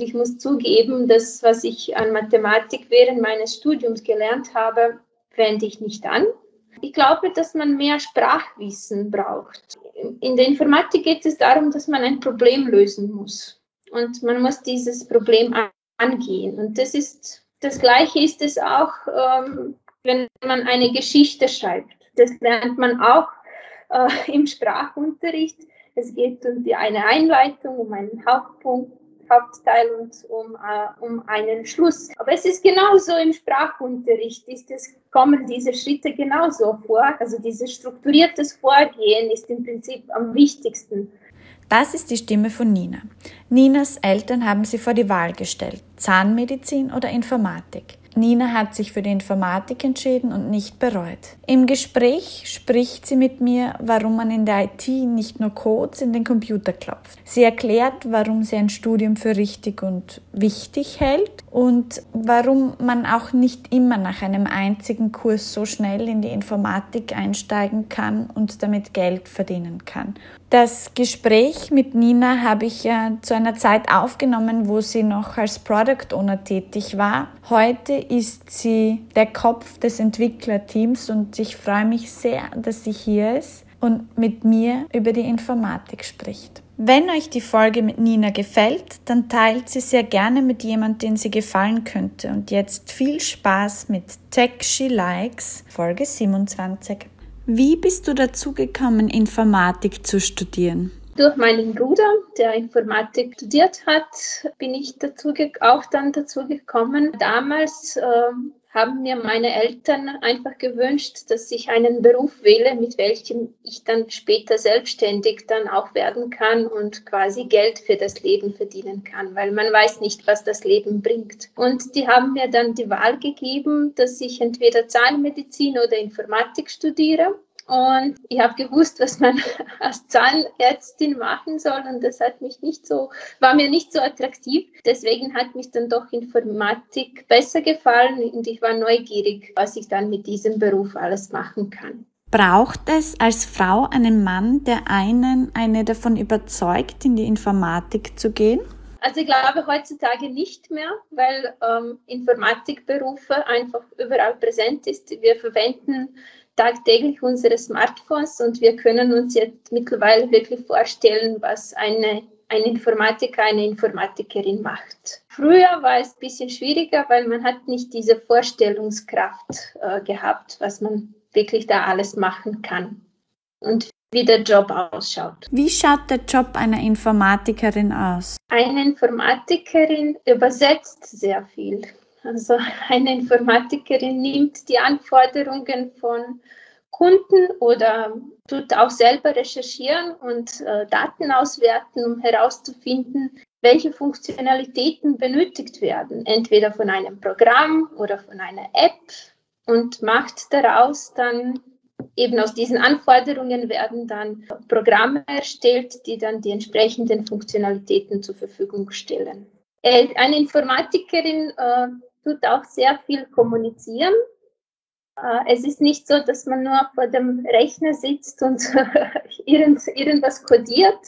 Und ich muss zugeben, das, was ich an Mathematik während meines Studiums gelernt habe, wende ich nicht an. Ich glaube, dass man mehr Sprachwissen braucht. In der Informatik geht es darum, dass man ein Problem lösen muss. Und man muss dieses Problem angehen. Und das ist das Gleiche ist es auch, ähm, wenn man eine Geschichte schreibt. Das lernt man auch äh, im Sprachunterricht. Es geht um die, eine Einleitung, um einen Hauptpunkt, Hauptteil und um, äh, um einen Schluss. Aber es ist genauso im Sprachunterricht, ist es, kommen diese Schritte genauso vor. Also dieses strukturiertes Vorgehen ist im Prinzip am wichtigsten. Das ist die Stimme von Nina. Ninas Eltern haben sie vor die Wahl gestellt, Zahnmedizin oder Informatik. Nina hat sich für die Informatik entschieden und nicht bereut. Im Gespräch spricht sie mit mir, warum man in der IT nicht nur Codes in den Computer klopft. Sie erklärt, warum sie ein Studium für richtig und wichtig hält und warum man auch nicht immer nach einem einzigen Kurs so schnell in die Informatik einsteigen kann und damit Geld verdienen kann. Das Gespräch mit Nina habe ich ja zu einer Zeit aufgenommen, wo sie noch als Product Owner tätig war. Heute ist sie der Kopf des Entwicklerteams und ich freue mich sehr, dass sie hier ist und mit mir über die Informatik spricht. Wenn euch die Folge mit Nina gefällt, dann teilt sie sehr gerne mit jemandem, den sie gefallen könnte. Und jetzt viel Spaß mit Tech She Likes, Folge 27. Wie bist du dazu gekommen, Informatik zu studieren? Durch meinen Bruder, der Informatik studiert hat, bin ich dazu auch dann dazu gekommen. Damals äh, haben mir meine Eltern einfach gewünscht, dass ich einen Beruf wähle, mit welchem ich dann später selbstständig dann auch werden kann und quasi Geld für das Leben verdienen kann, weil man weiß nicht, was das Leben bringt. Und die haben mir dann die Wahl gegeben, dass ich entweder Zahnmedizin oder Informatik studiere. Und ich habe gewusst, was man als Zahnärztin machen soll. Und das hat mich nicht so, war mir nicht so attraktiv. Deswegen hat mich dann doch Informatik besser gefallen und ich war neugierig, was ich dann mit diesem Beruf alles machen kann. Braucht es als Frau einen Mann, der einen, eine davon überzeugt, in die Informatik zu gehen? Also ich glaube heutzutage nicht mehr, weil ähm, Informatikberufe einfach überall präsent ist. Wir verwenden tagtäglich unsere Smartphones und wir können uns jetzt mittlerweile wirklich vorstellen, was eine, ein Informatiker, eine Informatikerin macht. Früher war es ein bisschen schwieriger, weil man hat nicht diese Vorstellungskraft äh, gehabt, was man wirklich da alles machen kann und wie der Job ausschaut. Wie schaut der Job einer Informatikerin aus? Eine Informatikerin übersetzt sehr viel. Also eine Informatikerin nimmt die Anforderungen von Kunden oder tut auch selber recherchieren und äh, Daten auswerten, um herauszufinden, welche Funktionalitäten benötigt werden, entweder von einem Programm oder von einer App und macht daraus dann eben aus diesen Anforderungen werden dann Programme erstellt, die dann die entsprechenden Funktionalitäten zur Verfügung stellen. Äh, eine Informatikerin äh, tut auch sehr viel kommunizieren. Äh, es ist nicht so, dass man nur vor dem Rechner sitzt und irgendwas kodiert,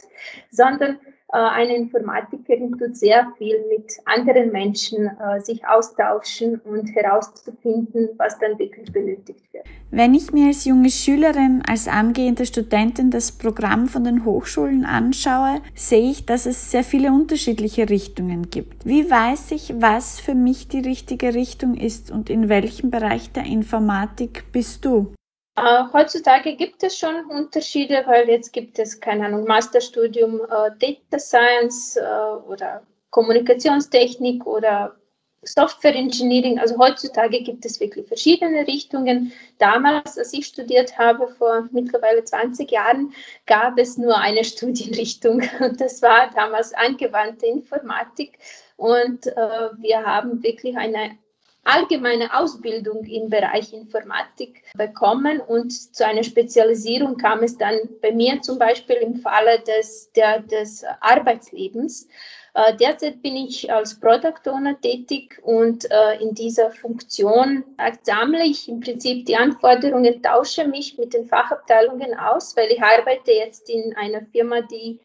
sondern eine Informatikerin tut sehr viel mit anderen Menschen äh, sich austauschen und herauszufinden, was dann wirklich benötigt wird. Wenn ich mir als junge Schülerin, als angehende Studentin das Programm von den Hochschulen anschaue, sehe ich, dass es sehr viele unterschiedliche Richtungen gibt. Wie weiß ich, was für mich die richtige Richtung ist und in welchem Bereich der Informatik bist du? Äh, heutzutage gibt es schon Unterschiede, weil jetzt gibt es, keine Ahnung, Masterstudium äh, Data Science äh, oder Kommunikationstechnik oder Software Engineering. Also heutzutage gibt es wirklich verschiedene Richtungen. Damals, als ich studiert habe, vor mittlerweile 20 Jahren, gab es nur eine Studienrichtung und das war damals angewandte Informatik. Und äh, wir haben wirklich eine allgemeine Ausbildung im Bereich Informatik bekommen und zu einer Spezialisierung kam es dann bei mir zum Beispiel im Falle des, der, des Arbeitslebens. Äh, derzeit bin ich als Product Owner tätig und äh, in dieser Funktion sammle ich im Prinzip die Anforderungen, tausche mich mit den Fachabteilungen aus, weil ich arbeite jetzt in einer Firma, die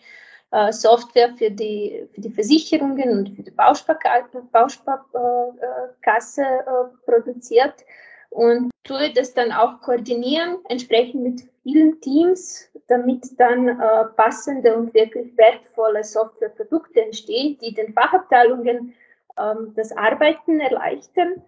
Software für die, für die Versicherungen und für die Bausparkasse äh, produziert. Und tue das dann auch koordinieren, entsprechend mit vielen Teams, damit dann äh, passende und wirklich wertvolle Softwareprodukte entstehen, die den Fachabteilungen ähm, das Arbeiten erleichtern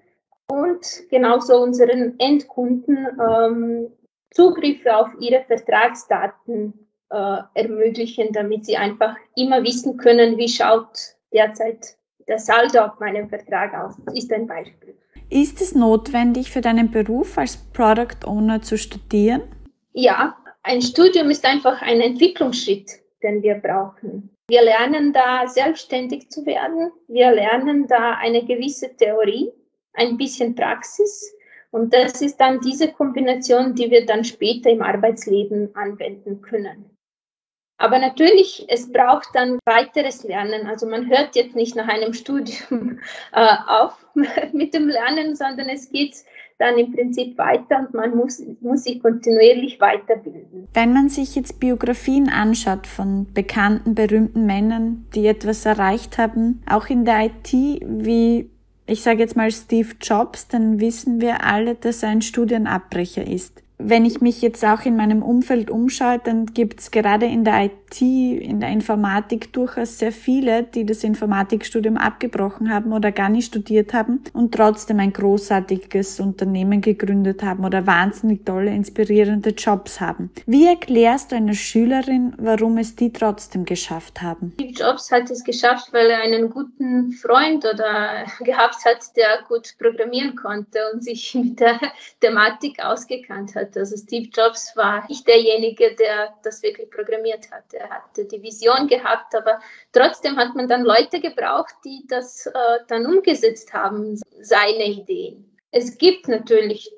und genauso unseren Endkunden ähm, Zugriffe auf ihre Vertragsdaten äh, ermöglichen, damit sie einfach immer wissen können, wie schaut derzeit der Saldo auf meinem Vertrag aus. Das ist ein Beispiel. Ist es notwendig für deinen Beruf als Product Owner zu studieren? Ja, ein Studium ist einfach ein Entwicklungsschritt, den wir brauchen. Wir lernen da selbstständig zu werden. Wir lernen da eine gewisse Theorie, ein bisschen Praxis. Und das ist dann diese Kombination, die wir dann später im Arbeitsleben anwenden können. Aber natürlich, es braucht dann weiteres Lernen. Also man hört jetzt nicht nach einem Studium äh, auf mit dem Lernen, sondern es geht dann im Prinzip weiter und man muss, muss sich kontinuierlich weiterbilden. Wenn man sich jetzt Biografien anschaut von bekannten, berühmten Männern, die etwas erreicht haben, auch in der IT, wie ich sage jetzt mal Steve Jobs, dann wissen wir alle, dass er ein Studienabbrecher ist wenn ich mich jetzt auch in meinem Umfeld umschaue, dann gibt es gerade in der IT, in der Informatik durchaus sehr viele, die das Informatikstudium abgebrochen haben oder gar nicht studiert haben und trotzdem ein großartiges Unternehmen gegründet haben oder wahnsinnig tolle, inspirierende Jobs haben. Wie erklärst du einer Schülerin, warum es die trotzdem geschafft haben? Steve Jobs hat es geschafft, weil er einen guten Freund oder gehabt hat, der gut programmieren konnte und sich mit der Thematik ausgekannt hat. Also Steve Jobs war nicht derjenige, der das wirklich programmiert hat. Er hatte die Vision gehabt, aber trotzdem hat man dann Leute gebraucht, die das äh, dann umgesetzt haben, seine Ideen. Es gibt natürlich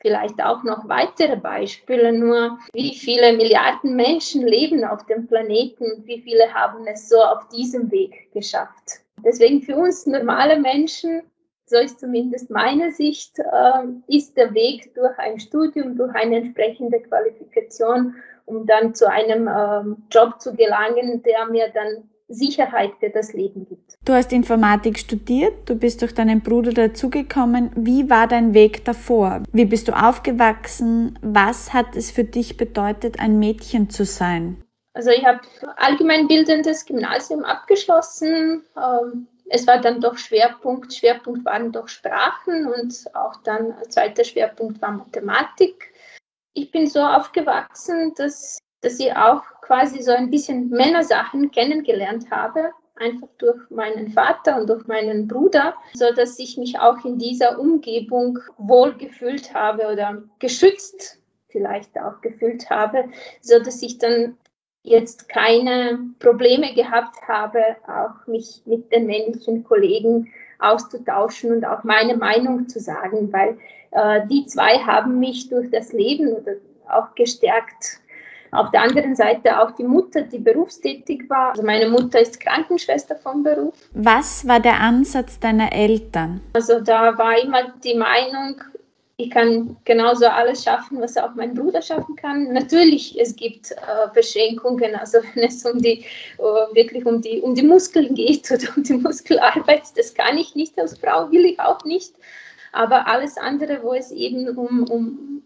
vielleicht auch noch weitere Beispiele, nur wie viele Milliarden Menschen leben auf dem Planeten, wie viele haben es so auf diesem Weg geschafft. Deswegen für uns normale Menschen so ist zumindest meine Sicht, äh, ist der Weg durch ein Studium, durch eine entsprechende Qualifikation, um dann zu einem ähm, Job zu gelangen, der mir dann Sicherheit für das Leben gibt. Du hast Informatik studiert, du bist durch deinen Bruder dazugekommen. Wie war dein Weg davor? Wie bist du aufgewachsen? Was hat es für dich bedeutet, ein Mädchen zu sein? Also ich habe allgemeinbildendes Gymnasium abgeschlossen, ähm, es war dann doch Schwerpunkt, Schwerpunkt waren doch Sprachen und auch dann zweiter Schwerpunkt war Mathematik. Ich bin so aufgewachsen, dass, dass ich auch quasi so ein bisschen Männersachen kennengelernt habe, einfach durch meinen Vater und durch meinen Bruder, so dass ich mich auch in dieser Umgebung wohl gefühlt habe oder geschützt vielleicht auch gefühlt habe, so dass ich dann jetzt keine Probleme gehabt habe, auch mich mit den männlichen Kollegen auszutauschen und auch meine Meinung zu sagen, weil äh, die zwei haben mich durch das Leben auch gestärkt. Auf der anderen Seite auch die Mutter, die berufstätig war. Also meine Mutter ist Krankenschwester vom Beruf. Was war der Ansatz deiner Eltern? Also da war immer die Meinung, ich kann genauso alles schaffen, was auch mein Bruder schaffen kann. Natürlich, es gibt äh, Beschränkungen, also wenn es um die, uh, wirklich um die, um die Muskeln geht oder um die Muskelarbeit, das kann ich nicht als Frau, will ich auch nicht. Aber alles andere, wo es eben um, um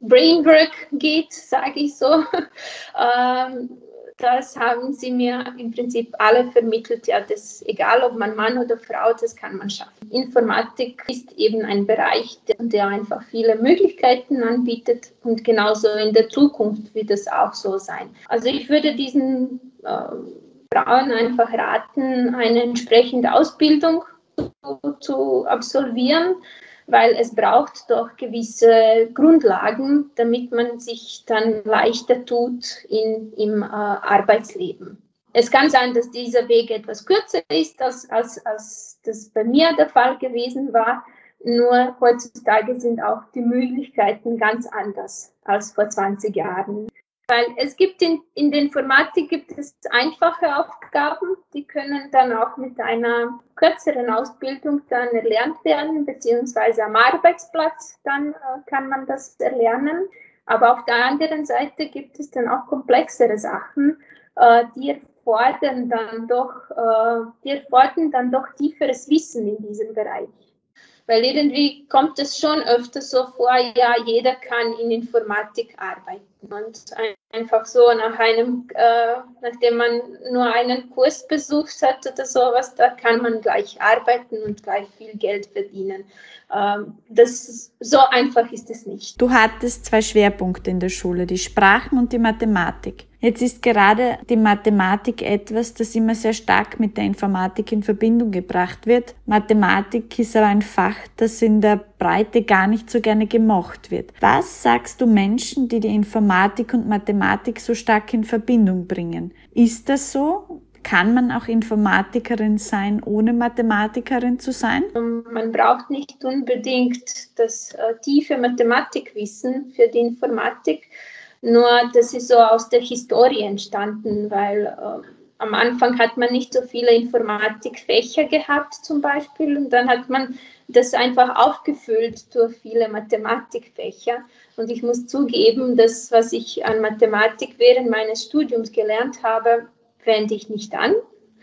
Brainwork geht, sage ich so, ähm, das haben sie mir im Prinzip alle vermittelt. Ja, das, egal ob man Mann oder Frau, das kann man schaffen. Informatik ist eben ein Bereich, der, der einfach viele Möglichkeiten anbietet und genauso in der Zukunft wird es auch so sein. Also ich würde diesen äh, Frauen einfach raten, eine entsprechende Ausbildung zu, zu absolvieren weil es braucht doch gewisse Grundlagen, damit man sich dann leichter tut in, im äh, Arbeitsleben. Es kann sein, dass dieser Weg etwas kürzer ist, als, als, als das bei mir der Fall gewesen war. Nur heutzutage sind auch die Möglichkeiten ganz anders als vor 20 Jahren. Weil es gibt in, in der Informatik gibt es einfache Aufgaben, die können dann auch mit einer kürzeren Ausbildung dann erlernt werden, beziehungsweise am Arbeitsplatz dann äh, kann man das erlernen. Aber auf der anderen Seite gibt es dann auch komplexere Sachen, äh, die fordern dann doch, äh, die erfordern dann doch tieferes Wissen in diesem Bereich. Weil irgendwie kommt es schon öfter so vor, ja, jeder kann in Informatik arbeiten. Und einfach so nach einem, äh, nachdem man nur einen Kurs besucht hat oder sowas, da kann man gleich arbeiten und gleich viel Geld verdienen. Ähm, das, so einfach ist es nicht. Du hattest zwei Schwerpunkte in der Schule, die Sprachen und die Mathematik. Jetzt ist gerade die Mathematik etwas, das immer sehr stark mit der Informatik in Verbindung gebracht wird. Mathematik ist aber ein Fach, das in der Breite gar nicht so gerne gemocht wird. Was sagst du Menschen, die die Informatik und Mathematik so stark in Verbindung bringen? Ist das so? Kann man auch Informatikerin sein, ohne Mathematikerin zu sein? Ähm, man braucht nicht unbedingt das äh, tiefe Mathematikwissen für die Informatik. Nur das ist so aus der Historie entstanden, weil äh, am Anfang hat man nicht so viele Informatikfächer gehabt zum Beispiel und dann hat man das einfach aufgefüllt durch viele Mathematikfächer. Und ich muss zugeben, dass was ich an Mathematik während meines Studiums gelernt habe, wende ich nicht an.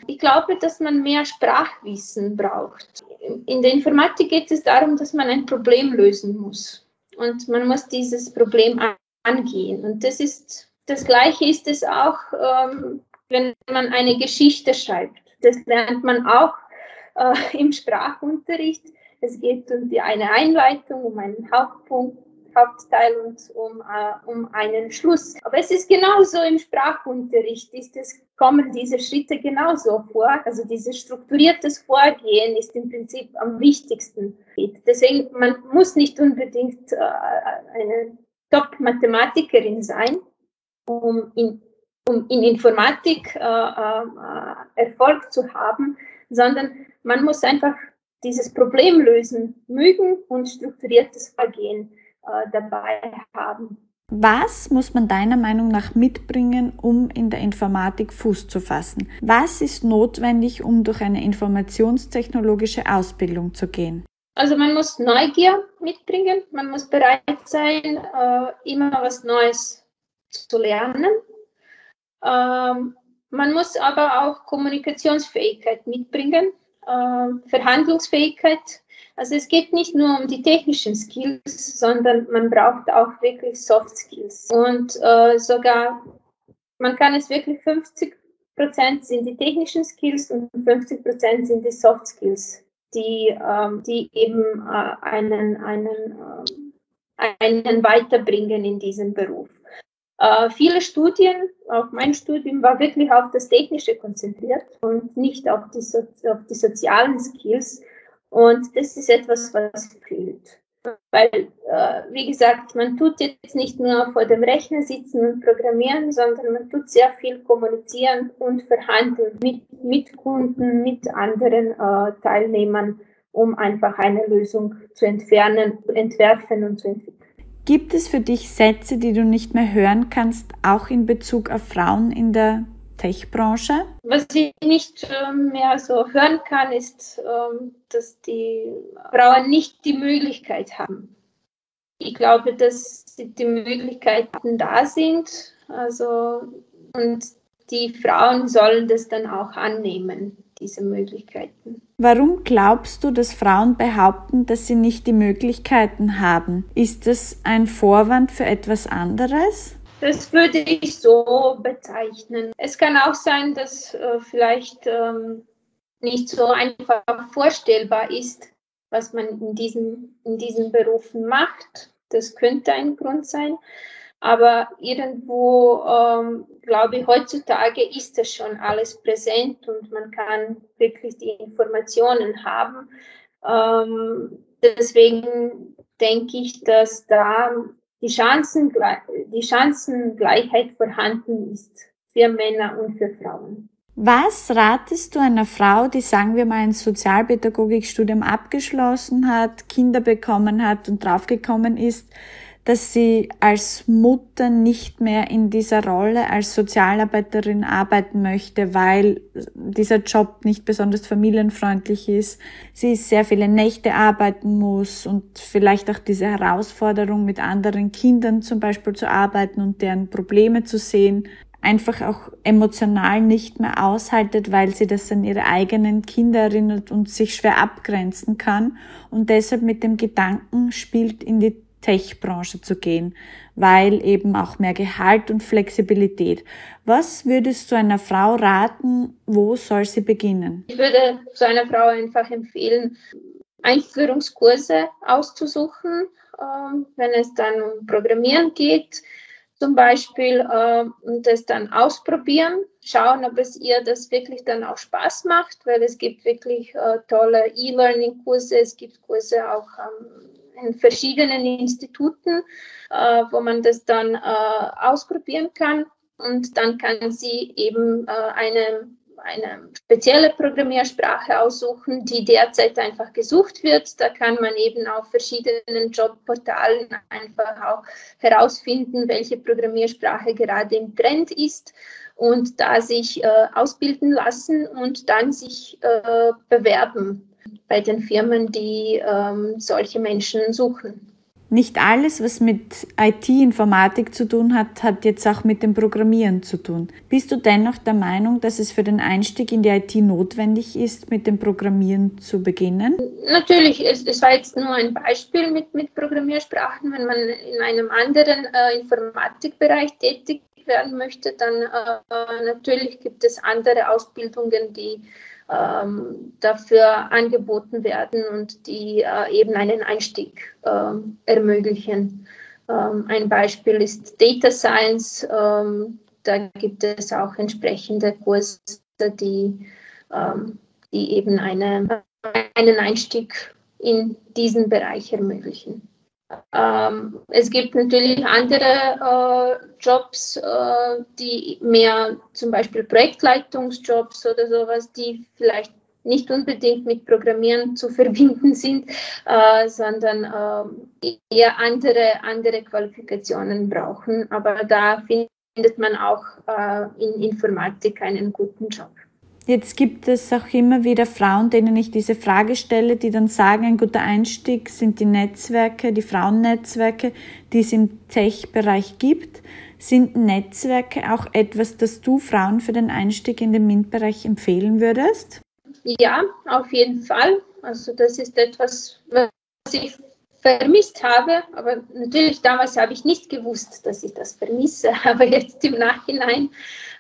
Ich glaube, dass man mehr Sprachwissen braucht. In der Informatik geht es darum, dass man ein Problem lösen muss. Und man muss dieses Problem angehen. Und das ist das Gleiche ist es auch, ähm, wenn man eine Geschichte schreibt. Das lernt man auch äh, im Sprachunterricht. Es geht um die, eine Einleitung, um einen Hauptpunkt, Hauptteil und um, äh, um einen Schluss. Aber es ist genauso im Sprachunterricht, ist es, kommen diese Schritte genauso vor. Also dieses strukturiertes Vorgehen ist im Prinzip am wichtigsten. Deswegen, man muss nicht unbedingt äh, eine Top-Mathematikerin sein, um in, um in Informatik äh, äh, Erfolg zu haben, sondern man muss einfach dieses Problem lösen, mögen und strukturiertes Vorgehen äh, dabei haben. Was muss man deiner Meinung nach mitbringen, um in der Informatik Fuß zu fassen? Was ist notwendig, um durch eine informationstechnologische Ausbildung zu gehen? Also man muss Neugier mitbringen, man muss bereit sein, äh, immer was Neues zu lernen. Ähm, man muss aber auch Kommunikationsfähigkeit mitbringen, äh, Verhandlungsfähigkeit. Also es geht nicht nur um die technischen Skills, sondern man braucht auch wirklich Soft Skills. Und äh, sogar, man kann es wirklich 50 Prozent sind die technischen Skills und 50 Prozent sind die Soft Skills die, ähm, die eben äh, einen, einen, äh, einen weiterbringen in diesem Beruf. Äh, viele Studien, auch mein Studium, war wirklich auf das Technische konzentriert und nicht auf die, so auf die sozialen Skills. Und das ist etwas, was fehlt. Weil, äh, wie gesagt, man tut jetzt nicht nur vor dem Rechner sitzen und programmieren, sondern man tut sehr viel kommunizieren und verhandeln mit, mit Kunden, mit anderen äh, Teilnehmern, um einfach eine Lösung zu entfernen, entwerfen und zu entwickeln. Gibt es für dich Sätze, die du nicht mehr hören kannst, auch in Bezug auf Frauen in der Tech-Branche? Was ich nicht ähm, mehr so hören kann, ist, ähm, dass die Frauen nicht die Möglichkeit haben. Ich glaube, dass die Möglichkeiten da sind. Also, und die Frauen sollen das dann auch annehmen, diese Möglichkeiten. Warum glaubst du, dass Frauen behaupten, dass sie nicht die Möglichkeiten haben? Ist das ein Vorwand für etwas anderes? Das würde ich so bezeichnen. Es kann auch sein, dass äh, vielleicht ähm, nicht so einfach vorstellbar ist, was man in diesen, in diesen Berufen macht. Das könnte ein Grund sein. Aber irgendwo, ähm, glaube ich, heutzutage ist das schon alles präsent und man kann wirklich die Informationen haben. Ähm, deswegen denke ich, dass da die, Chancen, die Chancengleichheit vorhanden ist für Männer und für Frauen. Was ratest du einer Frau, die, sagen wir mal, ein Sozialpädagogikstudium abgeschlossen hat, Kinder bekommen hat und draufgekommen ist, dass sie als Mutter nicht mehr in dieser Rolle als Sozialarbeiterin arbeiten möchte, weil dieser Job nicht besonders familienfreundlich ist. Sie sehr viele Nächte arbeiten muss und vielleicht auch diese Herausforderung mit anderen Kindern zum Beispiel zu arbeiten und deren Probleme zu sehen. einfach auch emotional nicht mehr aushaltet, weil sie das an ihre eigenen Kinder erinnert und sich schwer abgrenzen kann und deshalb mit dem Gedanken spielt, in die Tech-Branche zu gehen, weil eben auch mehr Gehalt und Flexibilität. Was würdest du einer Frau raten, wo soll sie beginnen? Ich würde so einer Frau einfach empfehlen, Einführungskurse auszusuchen, ähm, wenn es dann um Programmieren geht, zum Beispiel äh, und das dann ausprobieren, schauen, ob es ihr das wirklich dann auch Spaß macht, weil es gibt wirklich äh, tolle E-Learning-Kurse, es gibt Kurse auch ähm, in verschiedenen Instituten, äh, wo man das dann äh, ausprobieren kann und dann kann sie eben äh, eine eine spezielle Programmiersprache aussuchen, die derzeit einfach gesucht wird. Da kann man eben auf verschiedenen Jobportalen einfach auch herausfinden, welche Programmiersprache gerade im Trend ist und da sich äh, ausbilden lassen und dann sich äh, bewerben bei den Firmen, die ähm, solche Menschen suchen. Nicht alles, was mit IT-Informatik zu tun hat, hat jetzt auch mit dem Programmieren zu tun. Bist du dennoch der Meinung, dass es für den Einstieg in die IT notwendig ist, mit dem Programmieren zu beginnen? Natürlich, es, es war jetzt nur ein Beispiel mit, mit Programmiersprachen. Wenn man in einem anderen äh, Informatikbereich tätig werden möchte, dann äh, natürlich gibt es andere Ausbildungen, die ähm, dafür angeboten werden und die äh, eben einen Einstieg äh, ermöglichen. Ähm, ein Beispiel ist Data Science. Ähm, da gibt es auch entsprechende Kurse, die, ähm, die eben eine, einen Einstieg in diesen Bereich ermöglichen. Ähm, es gibt natürlich andere äh, Jobs, äh, die mehr zum Beispiel Projektleitungsjobs oder sowas, die vielleicht nicht unbedingt mit Programmieren zu verbinden sind, äh, sondern äh, eher andere, andere Qualifikationen brauchen. Aber da findet man auch äh, in Informatik einen guten Job. Jetzt gibt es auch immer wieder Frauen, denen ich diese Frage stelle, die dann sagen, ein guter Einstieg sind die Netzwerke, die Frauennetzwerke, die es im Tech-Bereich gibt. Sind Netzwerke auch etwas, das du Frauen für den Einstieg in den MINT-Bereich empfehlen würdest? Ja, auf jeden Fall. Also das ist etwas, was ich vermisst habe, aber natürlich damals habe ich nicht gewusst, dass ich das vermisse, aber jetzt im Nachhinein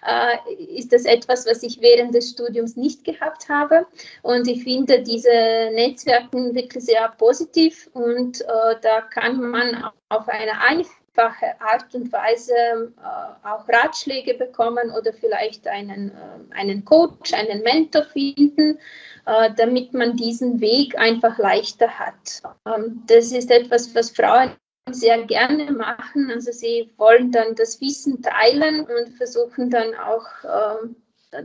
äh, ist das etwas, was ich während des Studiums nicht gehabt habe. Und ich finde diese Netzwerke wirklich sehr positiv und äh, da kann man auf eine einfache Art und Weise äh, auch Ratschläge bekommen oder vielleicht einen, äh, einen Coach, einen Mentor finden äh, damit man diesen Weg einfach leichter hat. Ähm, das ist etwas, was Frauen sehr gerne machen. Also sie wollen dann das Wissen teilen und versuchen dann auch ähm,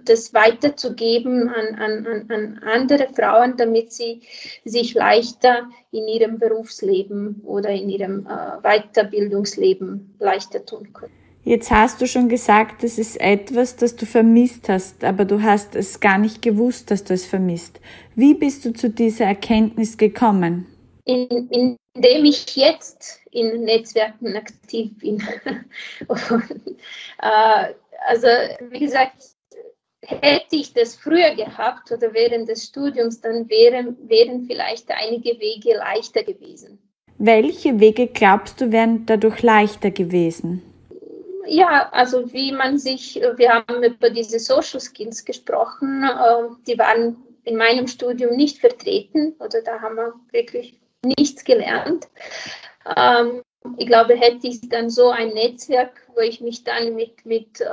das weiterzugeben an, an, an andere Frauen, damit sie sich leichter in ihrem Berufsleben oder in ihrem äh, Weiterbildungsleben leichter tun können. Jetzt hast du schon gesagt, es ist etwas, das du vermisst hast, aber du hast es gar nicht gewusst, dass du es vermisst. Wie bist du zu dieser Erkenntnis gekommen? In, indem ich jetzt in Netzwerken aktiv bin. Und, äh, also, wie gesagt, hätte ich das früher gehabt oder während des Studiums, dann wären, wären vielleicht einige Wege leichter gewesen. Welche Wege glaubst du wären dadurch leichter gewesen? Ja, also wie man sich, wir haben über diese Social Skills gesprochen, ähm, die waren in meinem Studium nicht vertreten oder da haben wir wirklich nichts gelernt. Ich glaube, hätte ich dann so ein Netzwerk, wo ich mich dann mit, mit äh,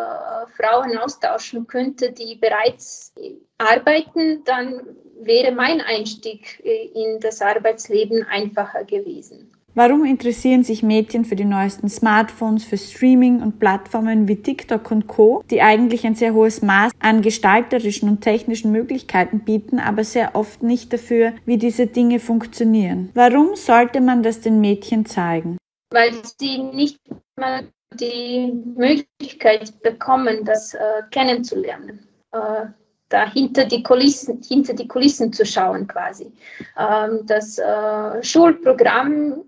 Frauen austauschen könnte, die bereits arbeiten, dann wäre mein Einstieg in das Arbeitsleben einfacher gewesen. Warum interessieren sich Mädchen für die neuesten Smartphones, für Streaming und Plattformen wie TikTok und Co., die eigentlich ein sehr hohes Maß an gestalterischen und technischen Möglichkeiten bieten, aber sehr oft nicht dafür, wie diese Dinge funktionieren? Warum sollte man das den Mädchen zeigen? Weil sie nicht mal die Möglichkeit bekommen, das äh, kennenzulernen. Äh, da hinter die Kulissen, hinter die Kulissen zu schauen quasi. Ähm, das äh, Schulprogramm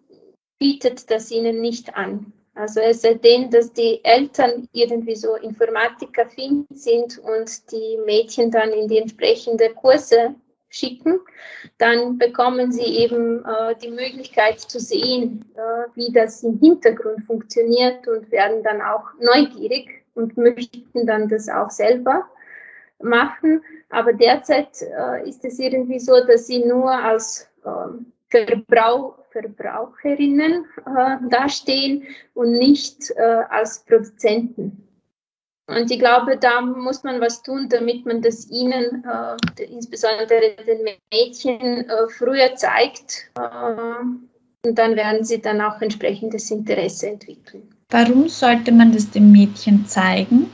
bietet das ihnen nicht an. Also es sei denn, dass die Eltern irgendwie so informatikaffin sind und die Mädchen dann in die entsprechenden Kurse schicken, dann bekommen sie eben äh, die Möglichkeit zu sehen, äh, wie das im Hintergrund funktioniert und werden dann auch neugierig und möchten dann das auch selber machen. Aber derzeit äh, ist es irgendwie so, dass sie nur als ähm, Verbrauch, Verbraucherinnen äh, dastehen und nicht äh, als Produzenten. Und ich glaube, da muss man was tun, damit man das ihnen, äh, insbesondere den Mädchen, äh, früher zeigt. Äh, und dann werden sie dann auch entsprechendes Interesse entwickeln. Warum sollte man das dem Mädchen zeigen?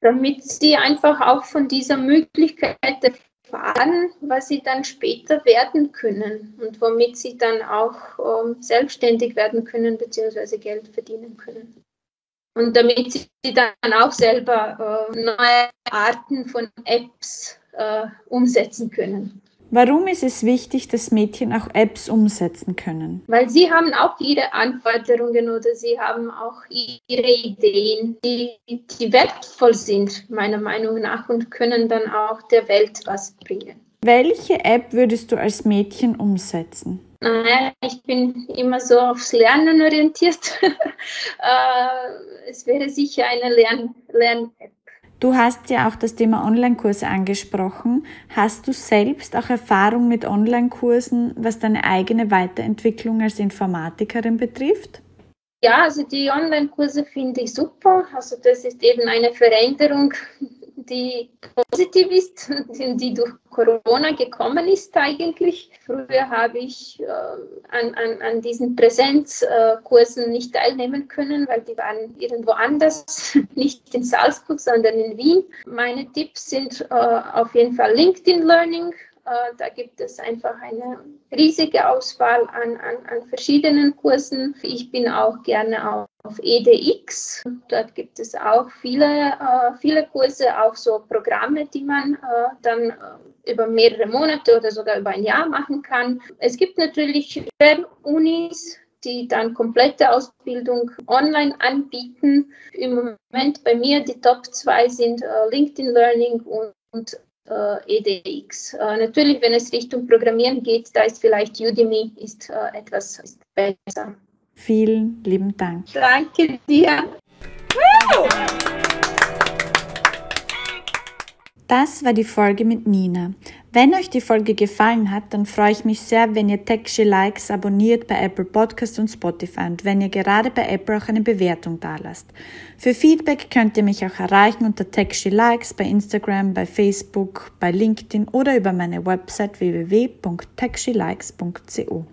Damit sie einfach auch von dieser Möglichkeit erfahren, was sie dann später werden können und womit sie dann auch ähm, selbstständig werden können bzw. Geld verdienen können. Und damit sie dann auch selber äh, neue Arten von Apps äh, umsetzen können. Warum ist es wichtig, dass Mädchen auch Apps umsetzen können? Weil sie haben auch ihre Anforderungen oder sie haben auch ihre Ideen, die, die wertvoll sind, meiner Meinung nach, und können dann auch der Welt was bringen. Welche App würdest du als Mädchen umsetzen? Naja, ich bin immer so aufs Lernen orientiert. Äh, es wäre sicher eine Lern-App. Lern Du hast ja auch das Thema Online-Kurse angesprochen. Hast du selbst auch Erfahrung mit Online-Kursen, was deine eigene Weiterentwicklung als Informatikerin betrifft? Ja, also die Online-Kurse finde ich super. Also das ist eben eine Veränderung, die positiv ist, die durch Corona gekommen ist eigentlich. Früher habe ich äh, an, an, an diesen Präsenzkursen nicht teilnehmen können, weil die waren irgendwo anders, nicht in Salzburg, sondern in Wien. Meine Tipps sind äh, auf jeden Fall LinkedIn Learning. Äh, da gibt es einfach eine riesige Auswahl an, an, an verschiedenen Kursen. Ich bin auch gerne auf auf EDX. Dort gibt es auch viele, äh, viele Kurse, auch so Programme, die man äh, dann über mehrere Monate oder sogar über ein Jahr machen kann. Es gibt natürlich Unis, die dann komplette Ausbildung online anbieten. Im Moment bei mir die Top 2 sind LinkedIn Learning und, und EDX. Äh, natürlich, wenn es Richtung Programmieren geht, da ist vielleicht Udemy ist, äh, etwas ist besser. Vielen lieben Dank. Danke dir. Das war die Folge mit Nina. Wenn euch die Folge gefallen hat, dann freue ich mich sehr, wenn ihr Techsche Likes abonniert bei Apple Podcast und Spotify und wenn ihr gerade bei Apple auch eine Bewertung dalasst. Für Feedback könnt ihr mich auch erreichen unter Techsche Likes bei Instagram, bei Facebook, bei LinkedIn oder über meine Website www.techshelikes.co.